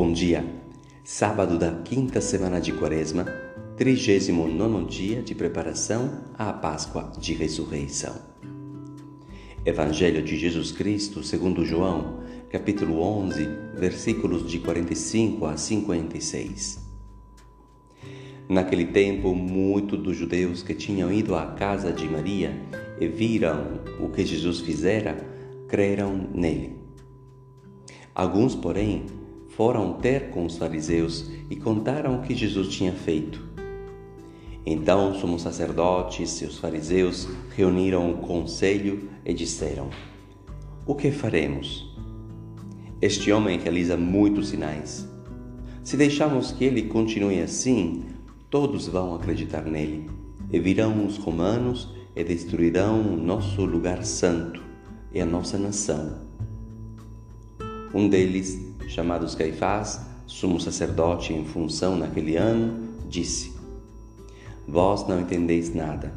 Bom dia! Sábado da quinta semana de Quaresma, 39 dia de preparação à Páscoa de Ressurreição. Evangelho de Jesus Cristo, segundo João, capítulo 11, versículos de 45 a 56. Naquele tempo, muitos dos judeus que tinham ido à casa de Maria e viram o que Jesus fizera, creram nele. Alguns, porém, foram ter com os fariseus e contaram o que Jesus tinha feito. Então, os sumos sacerdotes e os fariseus reuniram o conselho e disseram: O que faremos? Este homem realiza muitos sinais. Se deixarmos que ele continue assim, todos vão acreditar nele. E virão os romanos e destruirão o nosso lugar santo e a nossa nação. Um deles chamados Caifás, sumo sacerdote em função naquele ano, disse: Vós não entendeis nada.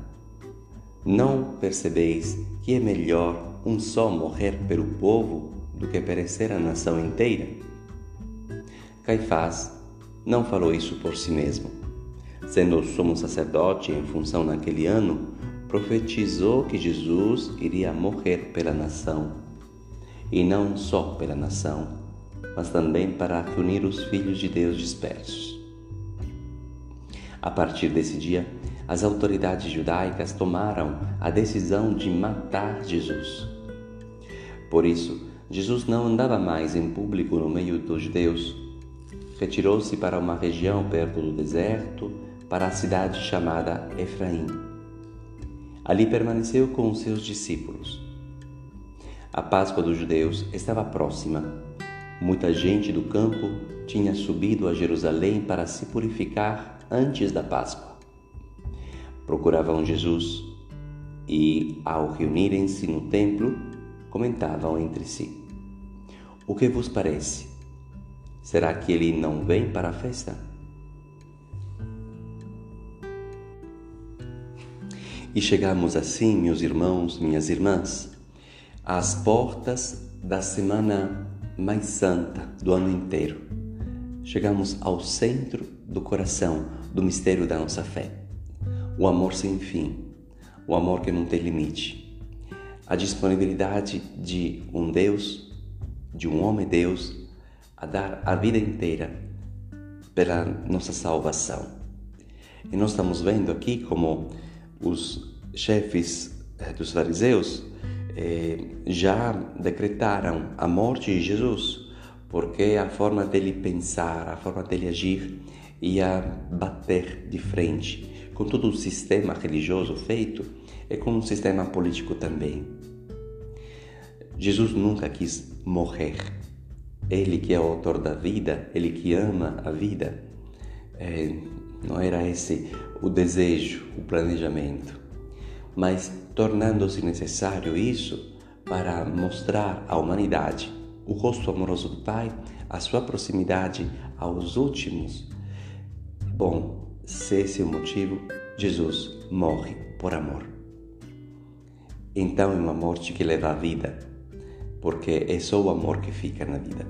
Não percebeis que é melhor um só morrer pelo povo do que perecer a nação inteira? Caifás não falou isso por si mesmo. Sendo sumo sacerdote em função naquele ano, profetizou que Jesus iria morrer pela nação, e não só pela nação, mas também para reunir os filhos de Deus dispersos. A partir desse dia, as autoridades judaicas tomaram a decisão de matar Jesus. Por isso, Jesus não andava mais em público no meio dos judeus. Retirou-se para uma região perto do deserto, para a cidade chamada Efraim. Ali permaneceu com os seus discípulos. A Páscoa dos judeus estava próxima Muita gente do campo tinha subido a Jerusalém para se purificar antes da Páscoa. Procuravam Jesus e, ao reunirem-se no templo, comentavam entre si: O que vos parece? Será que ele não vem para a festa? E chegamos assim, meus irmãos, minhas irmãs, às portas da semana mais santa do ano inteiro. Chegamos ao centro do coração do mistério da nossa fé. O amor sem fim, o amor que não tem limite. A disponibilidade de um Deus, de um homem Deus, a dar a vida inteira pela nossa salvação. E nós estamos vendo aqui como os chefes eh, dos fariseus eh, já decretaram a morte de Jesus, porque a forma dele pensar, a forma dele agir ia bater de frente com todo o sistema religioso feito e com o sistema político também. Jesus nunca quis morrer. Ele que é o autor da vida, ele que ama a vida, é, não era esse o desejo, o planejamento mas tornando-se necessário isso para mostrar à humanidade o rosto amoroso do Pai, a sua proximidade aos últimos. Bom, se esse é o motivo, Jesus morre por amor. Então é uma morte que leva à vida, porque é só o amor que fica na vida.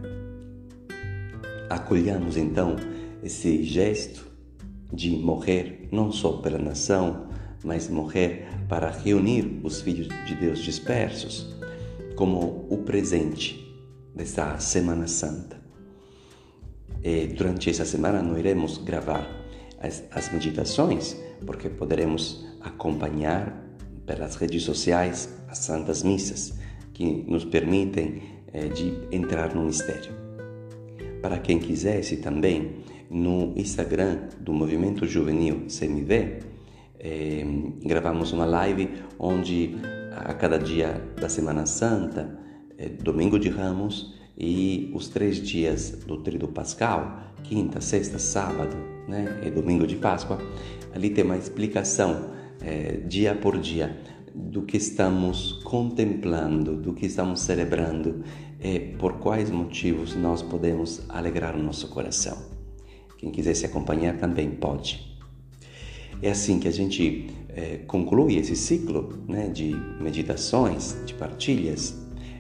Acolhamos então esse gesto de morrer não só pela nação, mas morrer para reunir os filhos de Deus dispersos, como o presente desta Semana Santa. E durante essa semana não iremos gravar as, as meditações, porque poderemos acompanhar pelas redes sociais as Santas Missas, que nos permitem eh, de entrar no mistério. Para quem quisesse também, no Instagram do Movimento Juvenil CMV, é, gravamos uma live onde a cada dia da Semana Santa, é, domingo de Ramos e os três dias do Tríduo Pascal, quinta, sexta, sábado né, e domingo de Páscoa, ali tem uma explicação é, dia por dia do que estamos contemplando, do que estamos celebrando e por quais motivos nós podemos alegrar o nosso coração. Quem quiser se acompanhar também pode. É assim que a gente é, conclui esse ciclo né, de meditações, de partilhas.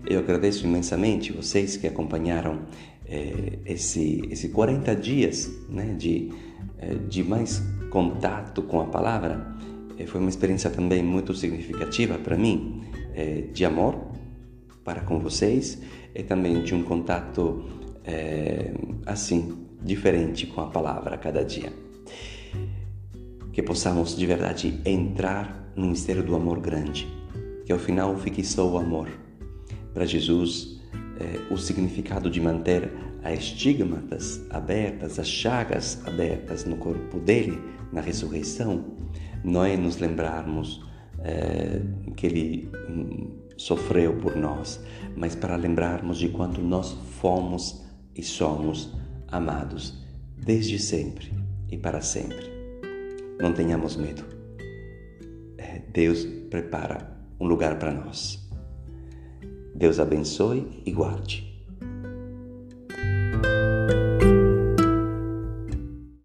Eu agradeço imensamente vocês que acompanharam é, esse, esse 40 dias né, de, é, de mais contato com a palavra é, foi uma experiência também muito significativa para mim, é, de amor para com vocês e também de um contato é, assim, diferente com a palavra a cada dia. Que possamos de verdade entrar no mistério do amor grande, que ao final fique só o amor. Para Jesus, é, o significado de manter as estigmatas abertas, as chagas abertas no corpo dele, na ressurreição, não é nos lembrarmos é, que ele hum, sofreu por nós, mas para lembrarmos de quanto nós fomos e somos amados desde sempre e para sempre. Não tenhamos medo. É, Deus prepara um lugar para nós. Deus abençoe e guarde.